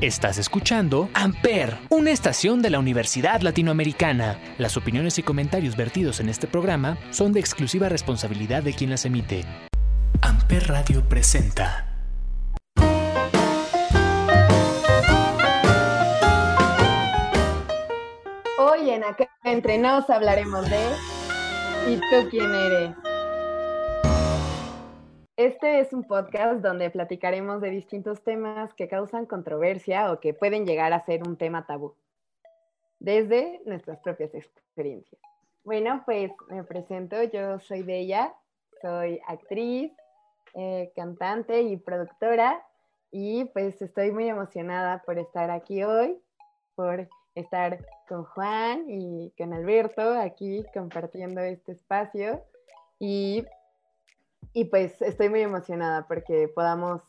Estás escuchando Amper, una estación de la Universidad Latinoamericana. Las opiniones y comentarios vertidos en este programa son de exclusiva responsabilidad de quien las emite. Amper Radio presenta. Hoy en Acá Entre Nos hablaremos de ¿Y tú quién eres? Este es un podcast donde platicaremos de distintos temas que causan controversia o que pueden llegar a ser un tema tabú, desde nuestras propias experiencias. Bueno, pues me presento, yo soy Bella, soy actriz, eh, cantante y productora y pues estoy muy emocionada por estar aquí hoy, por estar con Juan y con Alberto aquí compartiendo este espacio y y pues estoy muy emocionada porque podamos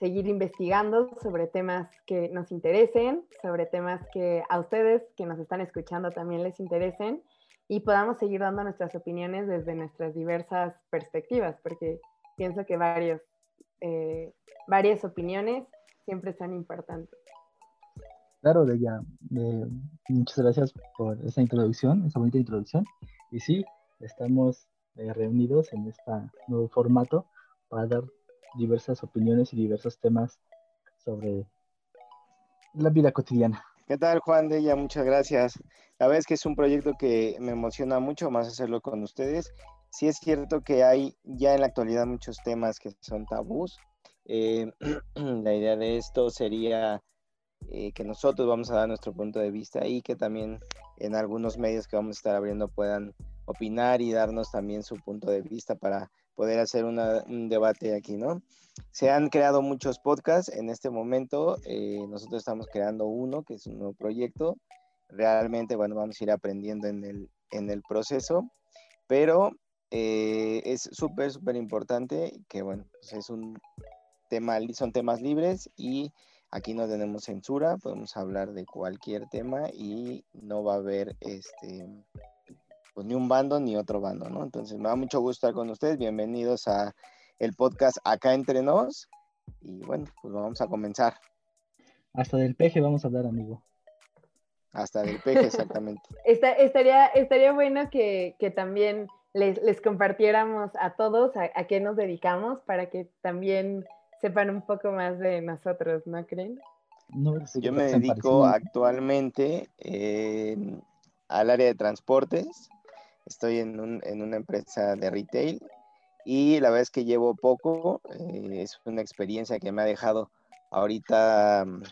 seguir investigando sobre temas que nos interesen, sobre temas que a ustedes que nos están escuchando también les interesen y podamos seguir dando nuestras opiniones desde nuestras diversas perspectivas, porque pienso que varios, eh, varias opiniones siempre son importantes. Claro, Deya, eh, muchas gracias por esa introducción, esa bonita introducción. Y sí, estamos eh, reunidos en este nuevo formato para dar diversas opiniones y diversos temas sobre la vida cotidiana. ¿Qué tal, Juan de ella? Muchas gracias. La verdad es que es un proyecto que me emociona mucho más hacerlo con ustedes. Sí es cierto que hay ya en la actualidad muchos temas que son tabús. Eh, la idea de esto sería eh, que nosotros vamos a dar nuestro punto de vista y que también en algunos medios que vamos a estar abriendo puedan opinar y darnos también su punto de vista para poder hacer un debate aquí, ¿no? Se han creado muchos podcasts en este momento, eh, nosotros estamos creando uno que es un nuevo proyecto, realmente, bueno, vamos a ir aprendiendo en el, en el proceso, pero eh, es súper, súper importante que, bueno, pues es un tema, son temas libres y aquí no tenemos censura, podemos hablar de cualquier tema y no va a haber este pues ni un bando ni otro bando, ¿no? Entonces me da mucho gusto estar con ustedes. Bienvenidos a el podcast Acá Entre Nos. Y bueno, pues vamos a comenzar. Hasta del peje vamos a hablar, amigo. Hasta del peje, exactamente. estaría, estaría bueno que, también les, compartiéramos a todos a, qué nos dedicamos para que también sepan un poco más de nosotros, ¿no creen? No, Yo me dedico actualmente al área de transportes Estoy en, un, en una empresa de retail y la verdad es que llevo poco. Eh, es una experiencia que me ha dejado ahorita mm,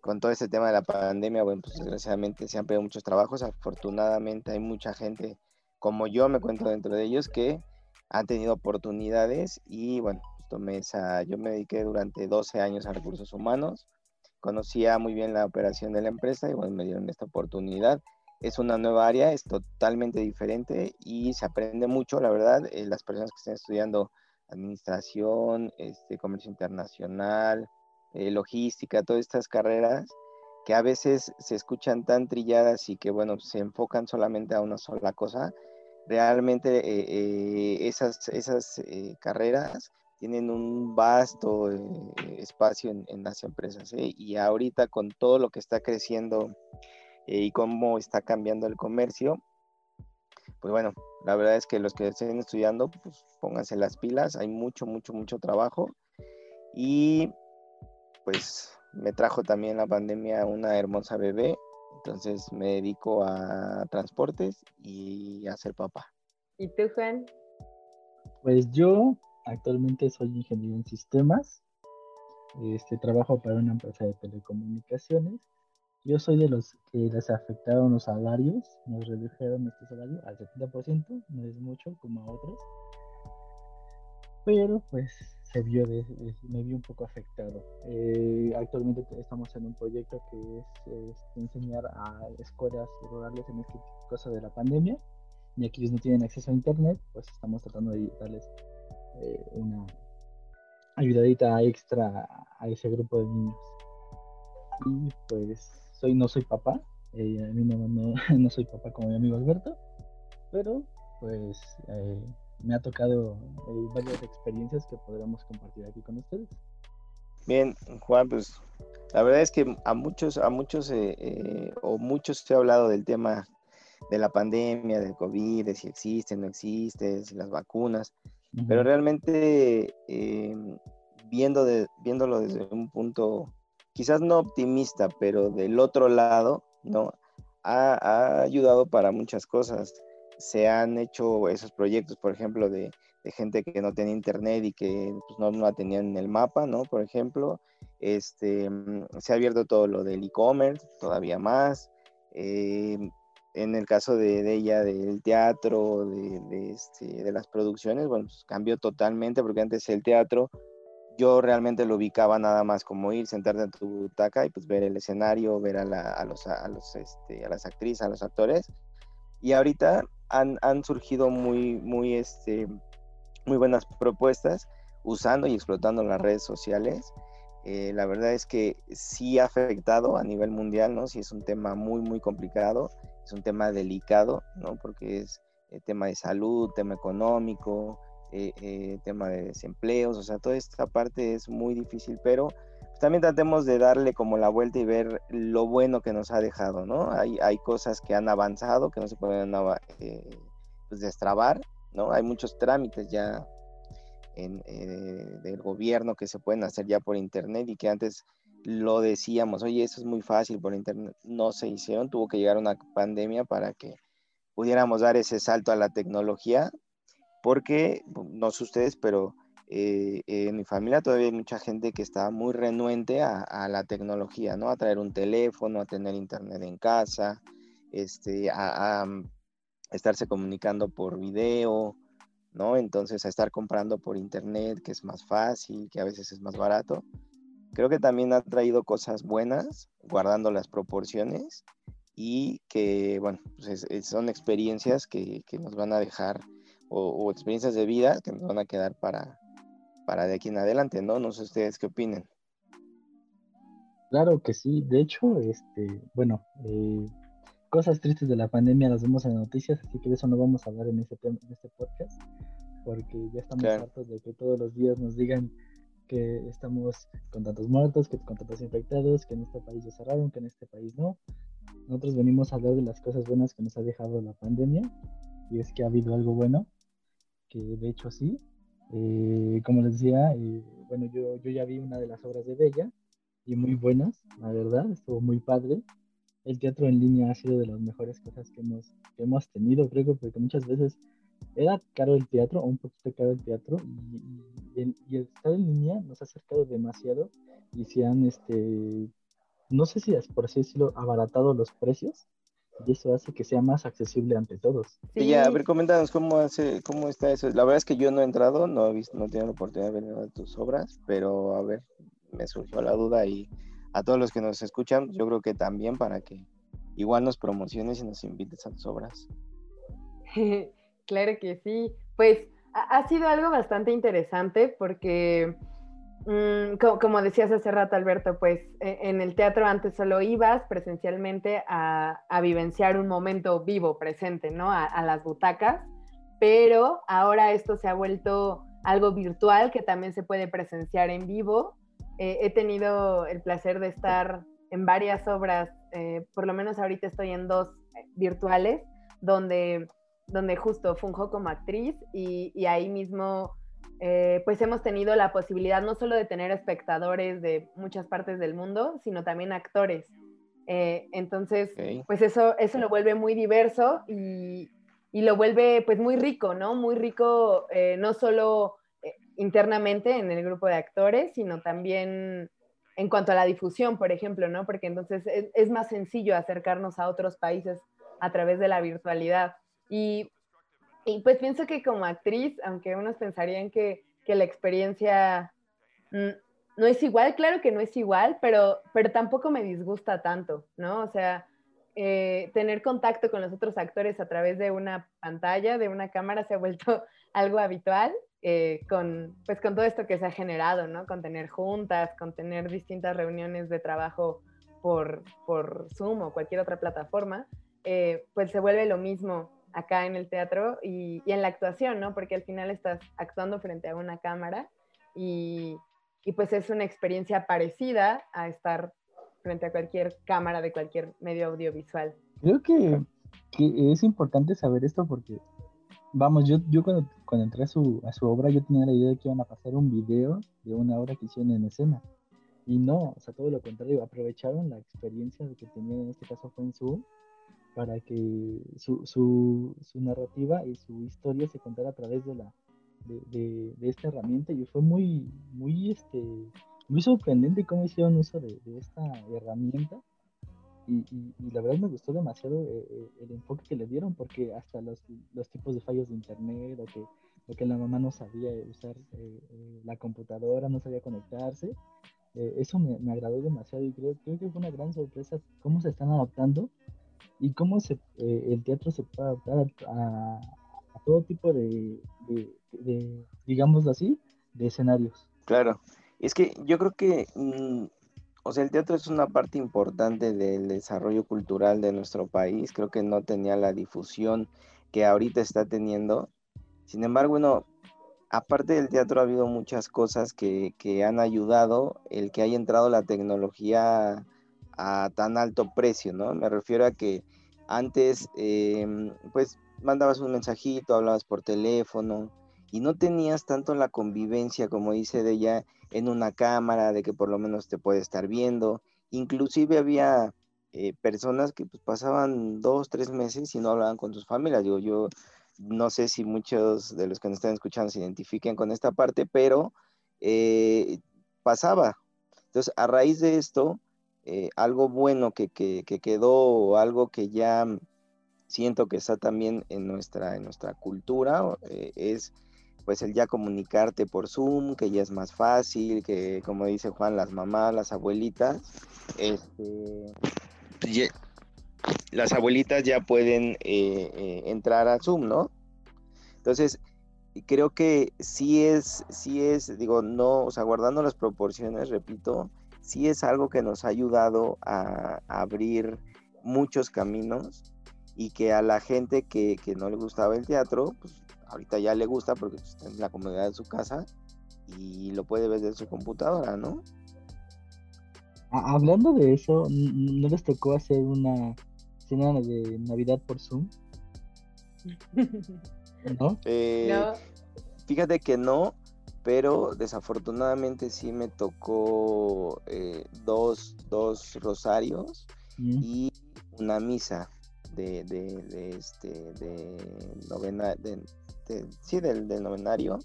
con todo este tema de la pandemia. Bueno, pues desgraciadamente se han perdido muchos trabajos. Afortunadamente hay mucha gente como yo, me cuento dentro de ellos, que han tenido oportunidades y bueno, pues tomé esa, yo me dediqué durante 12 años a recursos humanos, conocía muy bien la operación de la empresa y bueno, me dieron esta oportunidad es una nueva área, es totalmente diferente y se aprende mucho, la verdad, eh, las personas que estén estudiando administración, este, comercio internacional, eh, logística, todas estas carreras que a veces se escuchan tan trilladas y que, bueno, se enfocan solamente a una sola cosa, realmente eh, esas, esas carreras tienen un vasto espacio en, en, las empresas y ahorita con todo lo que está creciendo y cómo está cambiando el comercio, pues bueno, la verdad es que los que estén estudiando, pues pónganse las pilas, hay mucho, mucho, mucho trabajo y pues me trajo también la pandemia una hermosa bebé, entonces me dedico a transportes y a ser papá. ¿Y tú, Juan? Pues yo actualmente soy ingeniero en sistemas, este, trabajo para una empresa de telecomunicaciones yo soy de los que les afectaron los salarios, nos redujeron nuestro salario al 70%, no es mucho como a otros, pero pues se vio de, me vi un poco afectado. Eh, actualmente estamos en un proyecto que es, enseñar a escuelas rurales en este cosa de la pandemia, y aquí ellos no tienen acceso a internet, pues estamos tratando de darles eh, una ayudadita extra a ese grupo de niños. Y pues soy, no soy papá, eh, a mí no, no, soy papá como mi amigo Alberto, pero pues eh, me ha tocado eh, varias experiencias que podremos compartir aquí con ustedes. Bien, Juan, pues la verdad es que a muchos, a muchos o muchos se ha hablado del tema de la pandemia, del COVID, de si existe, no existe, si las vacunas, pero realmente viendo de, viéndolo desde un punto quizás no optimista, pero del otro lado, ¿no? Ha, ayudado para muchas cosas. Se han hecho esos proyectos, por ejemplo, de, gente que no tenía internet y que pues, no, no la tenían en el mapa, ¿no? Por ejemplo, este, mm, se ha abierto todo lo del e-commerce, todavía más. Eh, en el caso de, ella, del teatro, de, este, de, las producciones, bueno, pues cambió totalmente porque antes el teatro yo realmente lo ubicaba nada más como ir, sentarte en tu butaca y pues ver el escenario, ver este, a las actrices, a los actores. Y ahorita han, han, surgido muy, muy, este, muy buenas propuestas usando y explotando las redes sociales. Eh, la verdad es que sí ha afectado a nivel mundial, ¿no? Sí es un tema muy, muy complicado, es un tema delicado, ¿no? Porque es eh, tema de salud, tema económico, eh, eh, tema de desempleos, o sea, toda esta parte es muy difícil, pero también tratemos de darle como la vuelta y ver lo bueno que nos ha dejado, ¿no? Hay, hay cosas que han avanzado, que no se pueden eh, pues, destrabar, ¿no? Hay muchos trámites ya en, del gobierno que se pueden hacer ya por internet y que antes lo decíamos, oye, eso es muy fácil por internet, no se hicieron, tuvo que llegar una pandemia para que pudiéramos dar ese salto a la tecnología porque, no sé ustedes, pero eh, en mi familia todavía hay mucha gente que está muy renuente a, la tecnología, ¿no? A traer un teléfono, a tener internet en casa, este, a, mm, estarse comunicando por video, ¿no? Entonces a estar comprando por internet, que es más fácil, que a veces es más barato. Creo que también ha traído cosas buenas, guardando las proporciones, y que, bueno, pues son experiencias que, que nos van a dejar o, experiencias de vida que nos van a quedar para, para de aquí en adelante, ¿no? No sé ustedes qué opinen. Claro que sí, de hecho, este, bueno, eh, cosas tristes de la pandemia las vemos en las noticias, así que de eso no vamos a hablar en este, en este podcast, porque ya estamos hartos de que todos los días nos digan que estamos con tantos muertos, que con tantos infectados, que en este país ya cerraron, que en este país no. Nosotros venimos a hablar de las cosas buenas que nos ha dejado la pandemia, y es que ha habido algo bueno, que de hecho sí. Eh, como les decía, eh, bueno, yo, yo ya vi una de las obras de Bella y muy buenas, la verdad, estuvo muy padre. El teatro en línea ha sido de las mejores cosas que hemos, que hemos tenido, creo que porque muchas veces era caro el teatro, o un poquito caro el teatro, y, y, el estar en línea nos ha acercado demasiado y se han, este, no sé si es por así decirlo, abaratado los precios y eso hace que sea más accesible ante todos. Sí, ya, a ver, coméntanos cómo, hace, cómo está eso. La verdad es que yo no he entrado, no he visto, no he tenido la oportunidad de ver tus obras, pero a ver, me surgió la duda y a todos los que nos escuchan, yo creo que también para que igual nos promociones y nos invites a tus obras. claro que sí, pues ha sido algo bastante interesante porque como, decías hace rato, Alberto, pues e, en el teatro antes solo ibas presencialmente a, vivenciar un momento vivo, presente, ¿no? A, las butacas, pero ahora esto se ha vuelto algo virtual que también se puede presenciar en vivo. Eh, he tenido el placer de estar en varias obras, eh, por lo menos ahorita estoy en dos eh, virtuales, donde, donde justo funjo como actriz y ahí mismo eh, pues hemos tenido la posibilidad no solo de tener espectadores de muchas partes del mundo, sino también actores. Eh, entonces, pues eso, eso lo vuelve muy diverso y, lo vuelve pues muy rico, ¿no? Muy rico eh, no solo internamente en el grupo de actores, sino también en cuanto a la difusión, por ejemplo, ¿no? Porque entonces es, es más sencillo acercarnos a otros países a través de la virtualidad. Y y pues pienso que como actriz, aunque unos pensarían que, la experiencia no es igual, claro que no es igual, pero, pero tampoco me disgusta tanto, ¿no? O sea, eh, tener contacto con los otros actores a través de una pantalla, de una cámara, se ha vuelto algo habitual. Eh, con, pues con todo esto que se ha generado, ¿no? Con tener juntas, con tener distintas reuniones de trabajo por, por Zoom o cualquier otra plataforma, eh, pues se vuelve lo mismo acá en el teatro y, en la actuación, ¿no? Porque al final estás actuando frente a una cámara y, y pues es una experiencia parecida a estar frente a cualquier cámara de cualquier medio audiovisual. Creo que, que es importante saber esto porque, vamos, yo, yo cuando, cuando entré a su, a su obra yo tenía la idea de que iban a pasar un video de una obra que hicieron en escena. Y no, o sea, todo lo contrario, aprovecharon la experiencia que tenían, en este caso fue en Zoom, para que su, su, su narrativa y su historia se contara a través de la, de, de, esta herramienta y fue muy, muy, este, muy sorprendente cómo hicieron uso de, esta herramienta. Y, y, la verdad me gustó demasiado eh, eh, el enfoque que le dieron, porque hasta los, los, tipos de fallos de internet, o que, o que la mamá no sabía usar eh, la computadora, no sabía conectarse, eso me, me, agradó demasiado y creo, creo, que fue una gran sorpresa cómo se están adaptando y cómo se, el teatro se puede adaptar a, todo tipo de, de, digamos así, de escenarios. Claro, es que yo creo que, mm, o sea, el teatro es una parte importante del desarrollo cultural de nuestro país, creo que no tenía la difusión que ahorita está teniendo. Sin embargo, bueno, aparte del teatro ha habido muchas cosas que, que han ayudado el que haya entrado la tecnología a tan alto precio, ¿no? Me refiero a que antes, em, pues, mandabas un mensajito, hablabas por teléfono, y no tenías tanto la convivencia, como dice de ella, en una cámara, de que por lo menos te puede estar viendo. Inclusive había eh, personas que pues, pasaban dos, tres meses y no hablaban con sus familias. Digo, yo no sé si muchos de los que nos están escuchando se identifiquen con esta parte, pero eh, pasaba. Entonces, a raíz de esto, eh, algo bueno que, que, que quedó o algo que ya siento que está también en nuestra, en nuestra cultura es pues el ya comunicarte por Zoom, que ya es más fácil, que como dice Juan, las mamás, las abuelitas, este, las abuelitas ya pueden eh, eh, entrar a Zoom, ¿no? Entonces, creo que sí es, sí es, digo, no, o sea, guardando las proporciones, repito, sí es algo que nos ha ayudado a, abrir muchos caminos y que a la gente que, que no le gustaba el teatro, pues ahorita ya le gusta porque está en la comodidad de su casa y lo puede ver desde su computadora, ¿no? Hablando de eso, ¿no les tocó hacer una cena de Navidad por Zoom? Eh, ¿No? Fíjate que no, pero desafortunadamente sí me tocó eh, dos, dos rosarios y una misa de, de, de, este de novena de, sí, del, del novenario.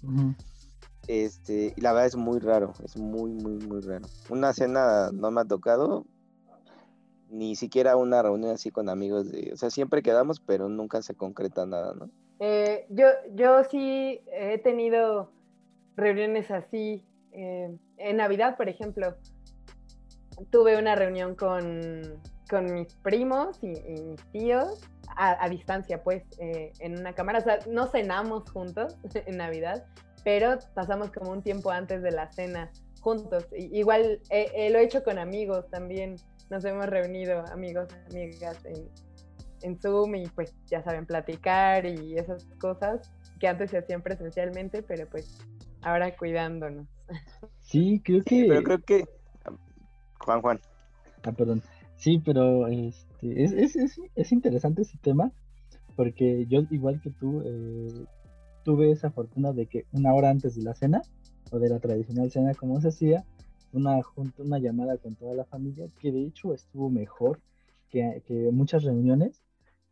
Este, y la verdad es muy raro, es muy, muy, muy raro. Una cena no me ha tocado, ni siquiera una reunión así con amigos, de, o sea, siempre quedamos, pero nunca se concreta nada, ¿no? Eh, yo, yo sí he tenido reuniones así, eh, en Navidad, por ejemplo, tuve una reunión con, con mis primos y, mis tíos a, distancia, pues, eh, en una cámara. O sea, no cenamos juntos en Navidad, pero pasamos como un tiempo antes de la cena juntos. igual lo he hecho con amigos también. Nos hemos reunido, amigos, amigas, en, en Zoom y pues ya saben, platicar y esas cosas que antes se hacían presencialmente, pero pues ahora cuidándonos. Sí, creo que... pero creo que... Juan, Juan. Ah, perdón. Sí, pero este, es, es, es, es, interesante ese tema porque yo, igual que tú, eh, tuve esa fortuna de que una hora antes de la cena, o de la tradicional cena como se hacía, una, una llamada con toda la familia, que de hecho estuvo mejor que, que muchas reuniones,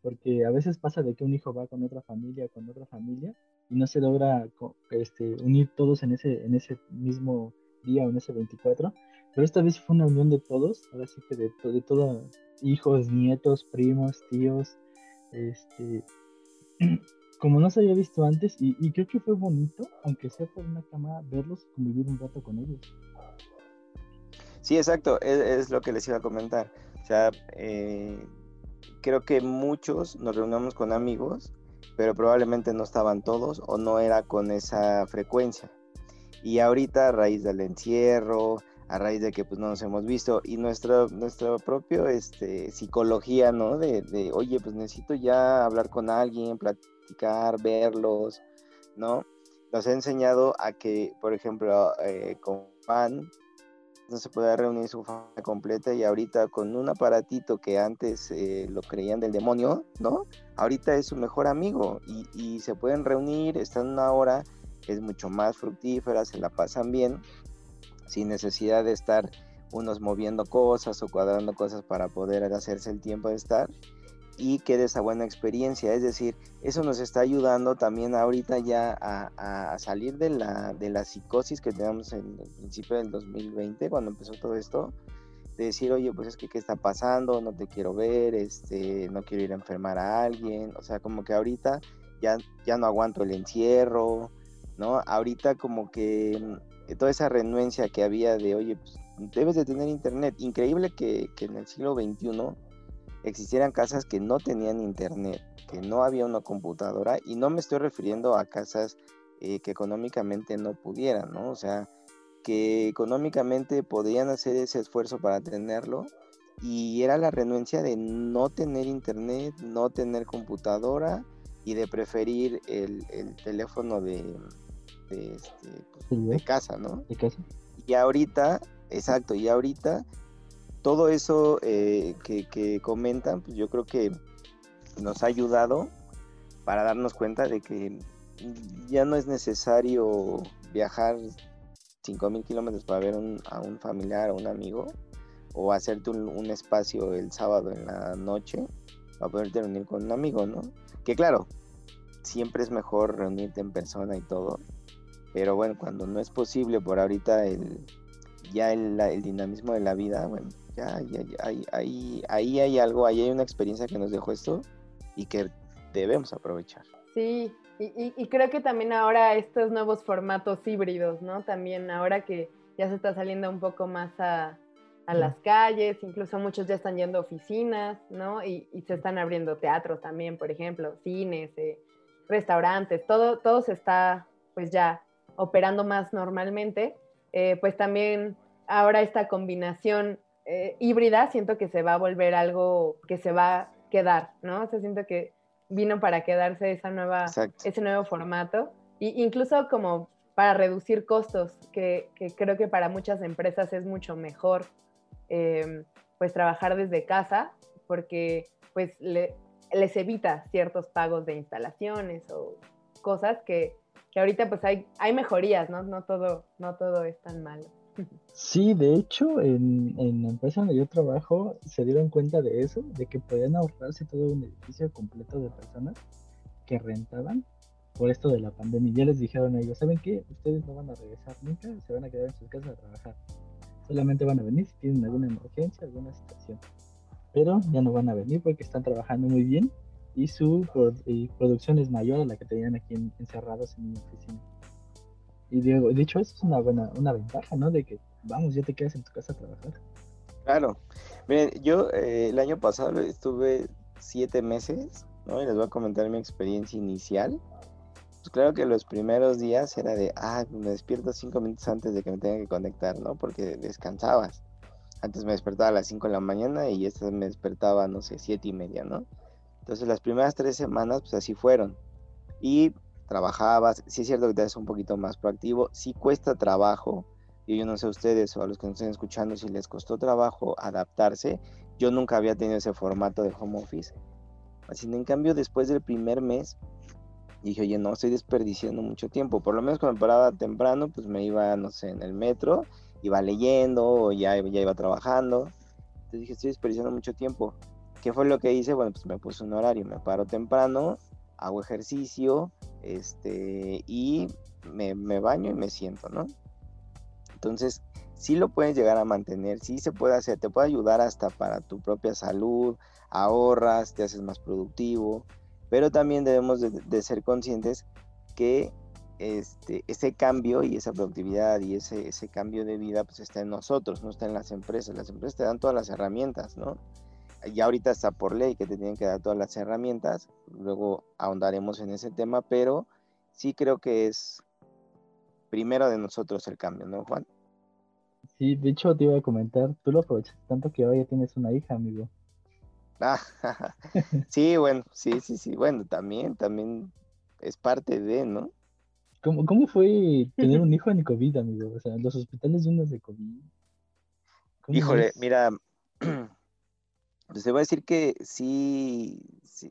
porque a veces pasa de que un hijo va con otra familia, con otra familia, y no se logra este, unir todos en ese, en ese mismo día o en ese 24, pero esta vez fue una unión de todos, ahora sí que de, de todos, hijos, nietos, primos, tíos, este, como no se había visto antes, y, creo que fue bonito, aunque sea por una cámara, verlos convivir un rato con ellos. Sí, exacto, es, lo que les iba a comentar. O sea, eh, creo que muchos nos reunimos con amigos, pero probablemente no estaban todos o no era con esa frecuencia. Y ahorita a raíz del encierro, a raíz de que pues no nos hemos visto y nuestra nuestro propio este psicología no de, de, oye pues necesito ya hablar con alguien platicar verlos no nos ha enseñado a que por ejemplo eh, como van, no se puede reunir su familia completa y ahorita con un aparatito que antes eh, lo creían del demonio, ¿no? Ahorita es su mejor amigo y, y, se pueden reunir, están una hora, es mucho más fructífera, se la pasan bien, sin necesidad de estar unos moviendo cosas o cuadrando cosas para poder hacerse el tiempo de estar y quede esa buena experiencia. Es decir, eso nos está ayudando también ahorita ya a, salir de la, de la psicosis que teníamos en el principio del 2020, cuando empezó todo esto, de decir, oye, pues es que qué está pasando, no te quiero ver, este, no quiero ir a enfermar a alguien, o sea, como que ahorita ya, ya no aguanto el encierro, ¿no? Ahorita como que mm, toda esa renuencia que había de, oye, pues debes de tener internet, increíble que, que en el siglo XXI existieran casas que no tenían internet, que no había una computadora, y no me estoy refiriendo a casas eh, que económicamente no pudieran, ¿no? O sea, que económicamente podían hacer ese esfuerzo para tenerlo, y era la renuencia de no tener internet, no tener computadora, y de preferir el, teléfono de, de, este, pues, de casa, ¿no? De casa. Y ahorita, exacto, y ahorita todo eso eh, que, comentan, pues yo creo que nos ha ayudado para darnos cuenta de que ya no es necesario viajar 5.000 kilómetros para ver a un familiar o un amigo o hacerte un, espacio el sábado en la noche para poderte reunir con un amigo, ¿no? Que claro, siempre es mejor reunirte en persona y todo, pero bueno, cuando no es posible por ahorita el, ya el, el dinamismo de la vida, bueno, ya, ya, ahí, ahí, ahí hay algo, ahí hay una experiencia que nos dejó esto y que debemos aprovechar. Sí, y, y, creo que también ahora estos nuevos formatos híbridos, ¿no? También ahora que ya se está saliendo un poco más a, a las calles, incluso muchos ya están yendo a oficinas, ¿no? Y, y se están abriendo teatros también, por ejemplo, cines, eh, restaurantes, todo, todo se está pues ya operando más normalmente, eh, pues también ahora esta combinación eh, híbrida, siento que se va a volver algo que se va a quedar, ¿no? O sea, siento que vino para quedarse esa nueva, ese nuevo formato, e incluso como para reducir costos, que, creo que para muchas empresas es mucho mejor, em, pues trabajar desde casa, porque pues les evita ciertos pagos de instalaciones o cosas que, que ahorita pues hay, hay mejorías, ¿no? No todo, no todo es tan malo. Sí, de hecho, en, en, la empresa donde yo trabajo se dieron cuenta de eso, de que podían ahorrarse todo un edificio completo de personas que rentaban por esto de la pandemia. Ya les dijeron a ellos, ¿saben qué? Ustedes no van a regresar nunca, se van a quedar en sus casas a trabajar. Solamente van a venir si tienen alguna emergencia, alguna situación. Pero ya no van a venir porque están trabajando muy bien y su producción es mayor a la que tenían aquí encerrados en mi oficina. Y Diego, de hecho, eso es una buena una ventaja, ¿no? De que, vamos, ya te quedas en tu casa a trabajar. Claro. Miren, yo eh, el año pasado estuve siete meses, ¿no? Y les voy a comentar mi experiencia inicial. Pues claro que los primeros días era de, ah, me despierto cinco minutos antes de que me tenga que conectar, ¿no? Porque descansabas. Antes me despertaba a las cinco de la mañana y esta me despertaba, no sé, siete y media, ¿no? Entonces las primeras tres semanas, pues así fueron. Y trabajabas, sí es cierto que te haces un poquito más proactivo, sí cuesta trabajo, y yo no sé ustedes o a los que nos estén escuchando si les costó trabajo adaptarse, yo nunca había tenido ese formato de home office. Así en cambio después del primer mes dije, oye, no, estoy desperdiciando mucho tiempo, por lo menos cuando me paraba temprano, pues me iba, no sé, en el metro, iba leyendo o ya, ya iba trabajando, entonces dije, estoy desperdiciando mucho tiempo. ¿Qué fue lo que hice? Bueno, pues me puse un horario, me paro temprano, hago ejercicio, este, y me, baño y me siento, ¿no? Entonces, sí lo puedes llegar a mantener, sí se puede hacer, te puede ayudar hasta para tu propia salud, ahorras, te haces más productivo, pero también debemos de, ser conscientes que este, ese cambio y esa productividad y ese, ese cambio de vida pues está en nosotros, no está en las empresas. Las empresas te dan todas las herramientas, ¿no? Ya ahorita está por ley que te tienen que dar todas las herramientas, luego ahondaremos en ese tema, pero sí creo que es primero de nosotros el cambio, ¿no, Juan? Sí, de hecho te iba a comentar, tú lo aprovechas tanto que ahora ya tienes una hija, amigo. Ah, sí, bueno, sí, sí, sí, bueno, también, también es parte de, ¿no? ¿Cómo, ¿Cómo, fue tener un hijo en COVID, amigo? O sea, los hospitales llenos de COVID. Híjole, mira, pues a decir que sí,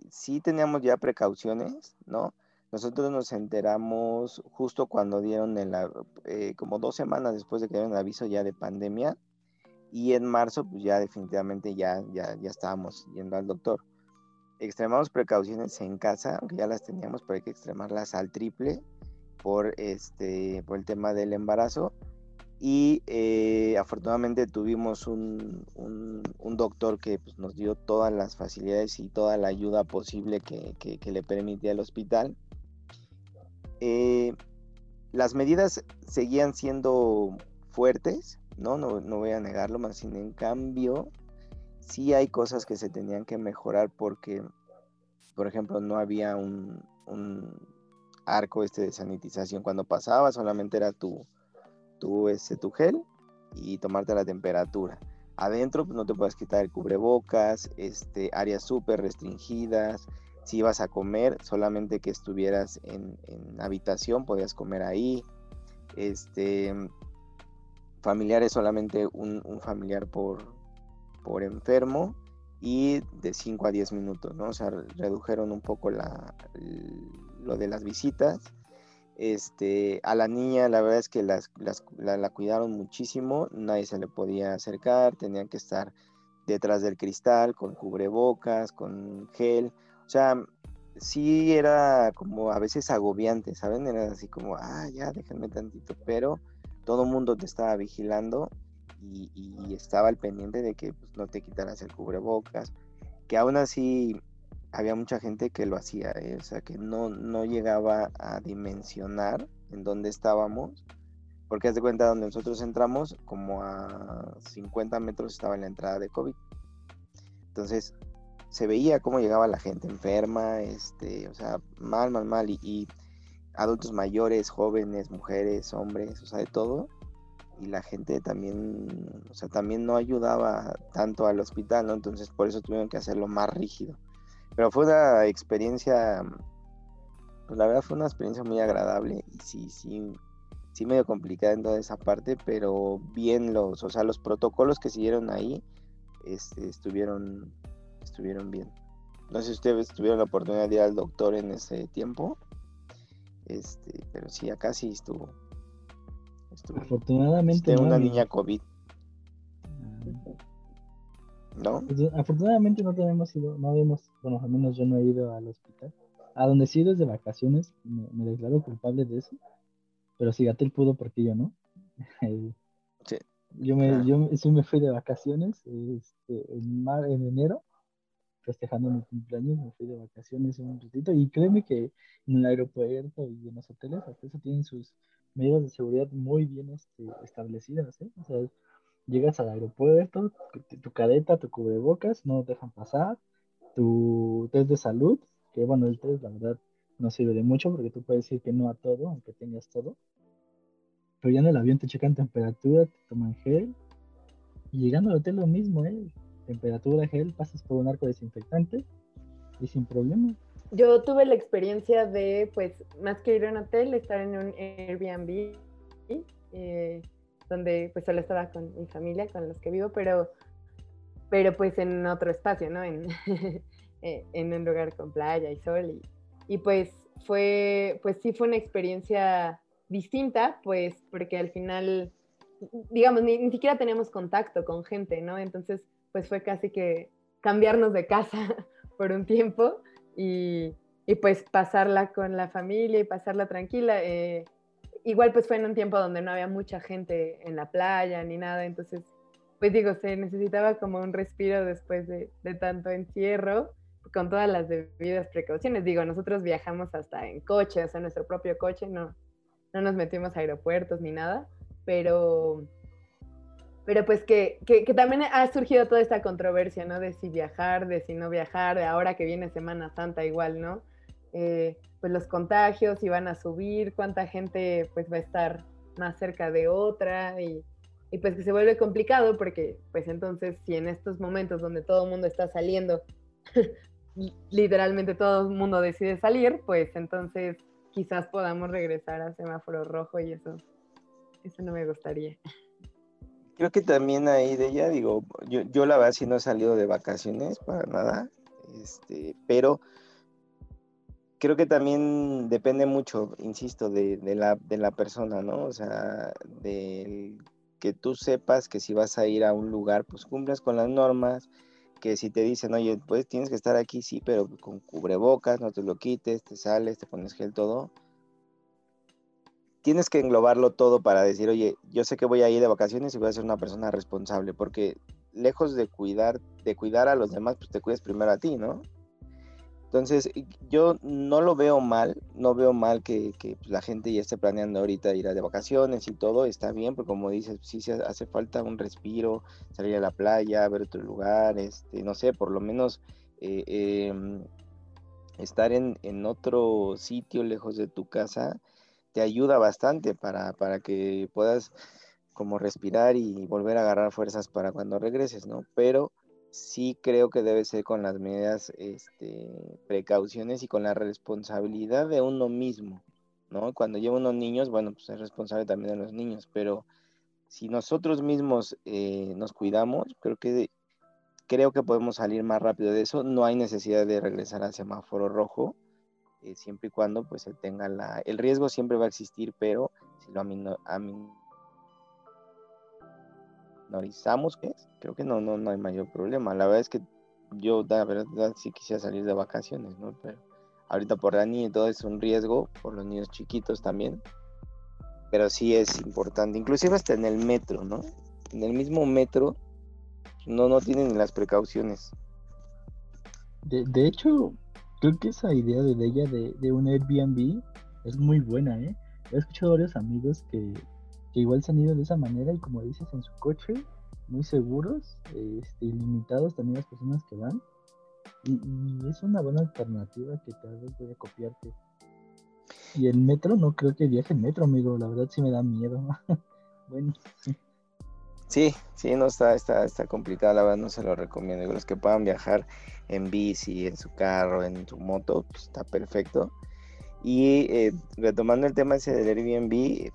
sí, teníamos ya precauciones, ¿no? Nosotros nos enteramos justo cuando dieron el, eh, como dos semanas después de que dieron el aviso ya de pandemia, y en marzo pues ya definitivamente ya, ya, ya estábamos yendo al doctor. Extremamos precauciones en casa, aunque ya las teníamos, pero hay que extremarlas al triple por, este, por el tema del embarazo. Y eh, afortunadamente tuvimos un, un, doctor que pues, nos dio todas las facilidades y toda la ayuda posible que, que, le permitía el hospital. Eh, las medidas seguían siendo fuertes, ¿no? ¿no? voy a negarlo, más sin en cambio, sí hay cosas que se tenían que mejorar porque, por ejemplo, no había un, arco este de sanitización cuando pasaba, solamente era tu, tu, este, tu gel y tomarte la temperatura. Adentro pues, no te puedes quitar el cubrebocas, este, áreas súper restringidas. Si ibas a comer, solamente que estuvieras en, en habitación, podías comer ahí. Este, familiares solamente un, familiar por, por enfermo y de 5 a 10 minutos, ¿no? O sea, redujeron un poco la, lo de las visitas. Este, a la niña la verdad es que las, la, cuidaron muchísimo, nadie se le podía acercar, tenían que estar detrás del cristal, con cubrebocas, con gel. O sea, sí era como a veces agobiante, ¿saben? Era así como, ah, ya, déjenme tantito, pero todo el mundo te estaba vigilando y, estaba al pendiente de que pues, no te quitaras el cubrebocas, que aún así había mucha gente que lo hacía, ¿eh? o sea, que no, no llegaba a dimensionar en dónde estábamos, porque haz de cuenta donde nosotros entramos, como a 50 metros estaba la entrada de COVID. Entonces, se veía cómo llegaba la gente enferma, este, o sea, mal, mal, mal, y adultos mayores, jóvenes, mujeres, hombres, o sea, de todo. Y la gente también, o sea, también no ayudaba tanto al hospital, ¿no? Entonces por eso tuvieron que hacerlo más rígido. Pero fue una experiencia, pues la verdad fue una experiencia muy agradable y sí, sí, sí medio complicada en toda esa parte, pero bien los, o sea, los protocolos que siguieron ahí este, estuvieron, estuvieron bien. No sé si ustedes tuvieron la oportunidad de ir al doctor en ese tiempo. Este, pero sí, acá sí estuvo. Afortunadamente. una niña COVID. ¿No? Afortunadamente no tenemos ido, no habíamos, bueno, al menos yo no he ido al hospital. A donde sí desde vacaciones, me, declaro culpable de eso. Pero si Gatel pudo, porque yo no. sí. Yo me, yo sí me fui de vacaciones este, en, mar, en enero festejando mi cumpleaños, me fui de vacaciones un ratito y créeme que en el aeropuerto y en los hoteles hasta eso tienen sus medidas de seguridad muy bien este, establecidas, ¿eh? O sea, llegas al aeropuerto, tu, cadeta, tu cubrebocas, no te dejan pasar, tu test de salud, que bueno, el test la verdad no sirve de mucho porque tú puedes decir que no a todo, aunque tengas todo. Pero ya en el avión te checan temperatura, te toman gel. Y llegando al hotel lo mismo, ¿eh? temperatura gel, pasas por un arco desinfectante y sin problema. Yo tuve la experiencia de, pues, más que ir a un hotel, estar en un Airbnb, eh, donde pues solo estaba con mi familia, con los que vivo, pero, pero pues en otro espacio, ¿no? En, eh, en un lugar con playa y sol. Y, y pues fue, pues sí fue una experiencia distinta, pues porque al final, digamos, ni, ni siquiera tenemos contacto con gente, ¿no? Entonces pues fue casi que cambiarnos de casa por un tiempo y, pues pasarla con la familia y pasarla tranquila. Eh, igual pues fue en un tiempo donde no había mucha gente en la playa ni nada, entonces pues digo, se necesitaba como un respiro después de, tanto encierro con todas las debidas precauciones. Digo, nosotros viajamos hasta en coche, o sea, nuestro propio coche, no, no nos metimos a aeropuertos ni nada, pero pero pues que, también ha surgido toda esta controversia, ¿no? De si viajar, de si no viajar, de ahora que viene Semana Santa igual, ¿no? Eh, pues los contagios si van a subir, cuánta gente pues va a estar más cerca de otra y, y, pues que se vuelve complicado porque pues entonces si en estos momentos donde todo el mundo está saliendo, literalmente todo el mundo decide salir, pues entonces quizás podamos regresar a semáforo rojo y eso, eso no me gustaría. Creo que también ahí de ella, digo, yo, yo la verdad sí no he salido de vacaciones para nada, este, pero creo que también depende mucho, insisto, de, la, de la persona, ¿no? O sea, de que tú sepas que si vas a ir a un lugar, pues cumplas con las normas, que si te dicen, oye, pues tienes que estar aquí, sí, pero con cubrebocas, no te lo quites, te sales, te pones gel, todo. Tienes que englobarlo todo para decir, oye, yo sé que voy a ir de vacaciones y voy a ser una persona responsable, porque lejos de cuidar, de cuidar a los demás, pues te cuides primero a ti, ¿no? Entonces, yo no lo veo mal, no veo mal que, pues, la gente ya esté planeando ahorita ir a de vacaciones y todo, está bien, porque como dices, sí se hace falta un respiro, salir a la playa, ver otro lugar, este, no sé, por lo menos eh, em, estar en, otro sitio lejos de tu casa te ayuda bastante para, para que puedas como respirar y volver a agarrar fuerzas para cuando regreses, ¿no? Pero sí creo que debe ser con las medidas, este, precauciones y con la responsabilidad de uno mismo, ¿no? Cuando lleva unos niños, bueno, pues es responsable también de los niños, pero si nosotros mismos eh, nos cuidamos, creo que creo que podemos salir más rápido de eso. No hay necesidad de regresar al semáforo rojo, eh, siempre y cuando pues se tenga la... El riesgo siempre va a existir, pero si lo a analizamos que creo que no, no, no hay mayor problema. La verdad es que yo, la verdad, sí quisiera salir de vacaciones, ¿no? Pero ahorita por Dani y todo es un riesgo, por los niños chiquitos también. Pero sí es importante, inclusive hasta en el metro, ¿no? En el mismo metro no, no tienen las precauciones. De, de hecho, creo que esa idea de ella de, de un Airbnb es muy buena, ¿eh? He escuchado a varios amigos que, que igual se han ido de esa manera y como dices en su coche, muy seguros, este, limitados también las personas que van. Y, es una buena alternativa que tal vez voy a copiarte. Y el metro, no creo que viaje en metro, amigo, la verdad sí me da miedo. bueno, sí. Sí, sí, no está, está, está complicado, la verdad no se lo recomiendo. Los que puedan viajar en bici, en su carro, en su moto, pues está perfecto. Y eh, retomando el tema ese del Airbnb,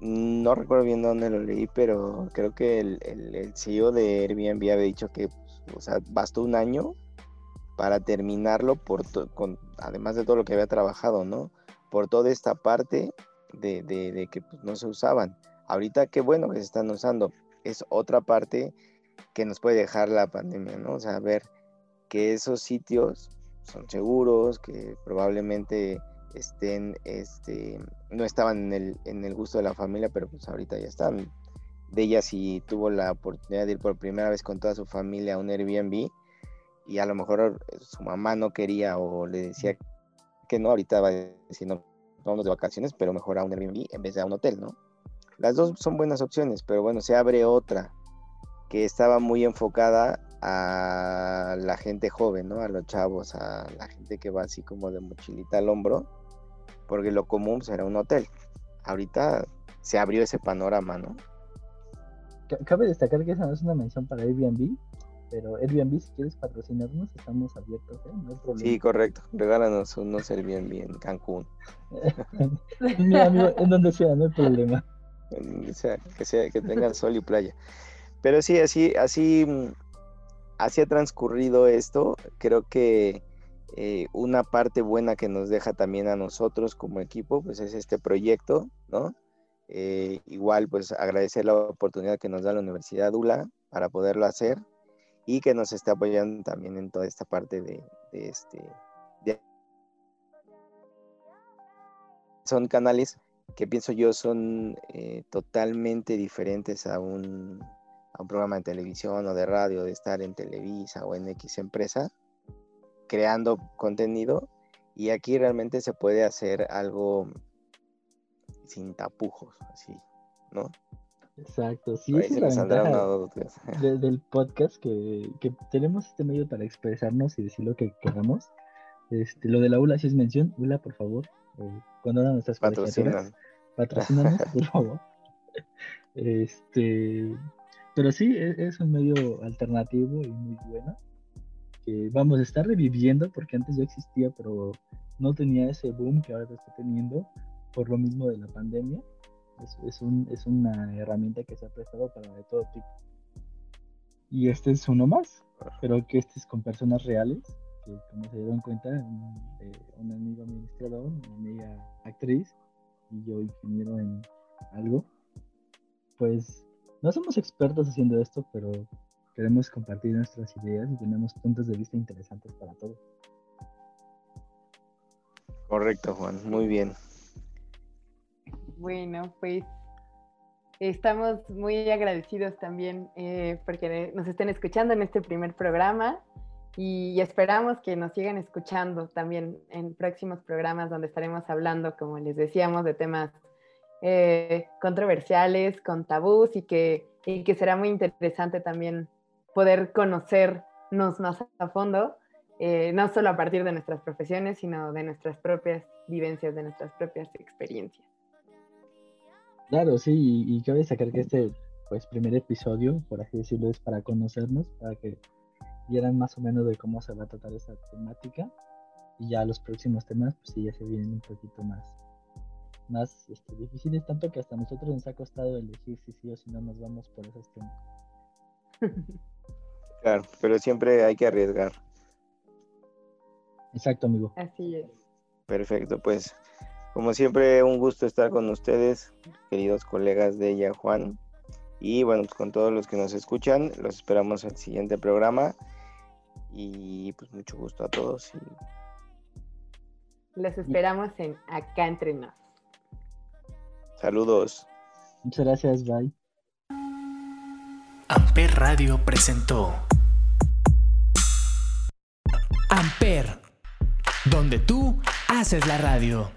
no recuerdo bien dónde lo leí, pero creo que el, el, CEO de Airbnb había dicho que, o sea, bastó un año para terminarlo, por con, además de todo lo que había trabajado, ¿no? Por toda esta parte de, de, que pues, no se usaban. Ahorita qué bueno que se están usando. Es otra parte que nos puede dejar la pandemia, ¿no? O sea, ver que esos sitios son seguros, que probablemente estén, este, no estaban en el, en el gusto de la familia, pero pues ahorita ya están. De ella si tuvo la oportunidad de ir por primera vez con toda su familia a un Airbnb y a lo mejor su mamá no quería o le decía que no, ahorita va diciendo vamos de vacaciones, pero mejor a un Airbnb en vez de a un hotel, ¿no? Las dos son buenas opciones, pero bueno, se abre otra que estaba muy enfocada a la gente joven, ¿no? A los chavos, a la gente que va así como de mochilita al hombro porque lo común será un hotel. Ahorita se abrió ese panorama, ¿no? Cabe destacar que esa no es una mención para Airbnb, pero Airbnb, si quieres patrocinarnos, estamos abiertos, ¿eh? No hay problema. Sí, correcto. Regálanos unos Airbnb en Cancún. Mira, amigo, en donde sea, no hay problema. O sea, que, sea, que tengan sol y playa. Pero sí, así, así, así ha transcurrido esto. Creo que eh, una parte buena que nos deja también a nosotros como equipo, pues es este proyecto, ¿no? Eh, igual, pues agradecer la oportunidad que nos da la Universidad ULA para poderlo hacer y que nos esté apoyando también en toda esta parte de, este... Son canales que pienso yo son eh, totalmente diferentes a un, a un programa de televisión o de radio, de estar en Televisa o en X empresa, creando contenido y aquí realmente se puede hacer algo sin tapujos, así, ¿no? Exacto, sí, es la ventaja del podcast que, tenemos este medio para expresarnos y decir lo que queramos. Este, lo de la ULA si es mención, ULA, por favor, eh, cuando hagan nuestras patrocinan, patrocínanos, por favor. Este, pero sí, es, es un medio alternativo y muy bueno que, vamos, está reviviendo porque antes ya existía, pero no tenía ese boom que ahora está teniendo por lo mismo de la pandemia. Es, es, un, es una herramienta que se ha prestado para de todo tipo. Y este es uno más, pero que este es con personas reales, que como se dieron cuenta, un, eh, un amigo administrador, una amiga actriz y yo ingeniero en algo, pues no somos expertos haciendo esto, pero queremos compartir nuestras ideas y tenemos puntos de vista interesantes para todos. Correcto, Juan, muy bien. Bueno, pues estamos muy agradecidos también eh, porque nos estén escuchando en este primer programa y esperamos que nos sigan escuchando también en próximos programas donde estaremos hablando, como les decíamos, de temas eh, controversiales, con tabús y que, y que será muy interesante también poder conocernos más a fondo, eh, no solo a partir de nuestras profesiones, sino de nuestras propias vivencias, de nuestras propias experiencias. Claro, sí, y, cabe destacar que este pues, primer episodio, por así decirlo, es para conocernos, para que vieran más o menos de cómo se va a tratar esta temática. Y ya los próximos temas, pues sí, ya se vienen un poquito más, más este, difíciles, tanto que hasta a nosotros nos ha costado elegir si sí o si no nos vamos por esos temas. Claro, pero siempre hay que arriesgar. Exacto, amigo. Así es. Perfecto, pues como siempre, un gusto estar con ustedes, queridos colegas de ella, Juan. Y bueno, pues con todos los que nos escuchan, los esperamos al siguiente programa. Y pues mucho gusto a todos. Los esperamos en Acá Entre Nos. Saludos. Muchas gracias, bye. Amper Radio presentó Amper, donde tú haces la radio.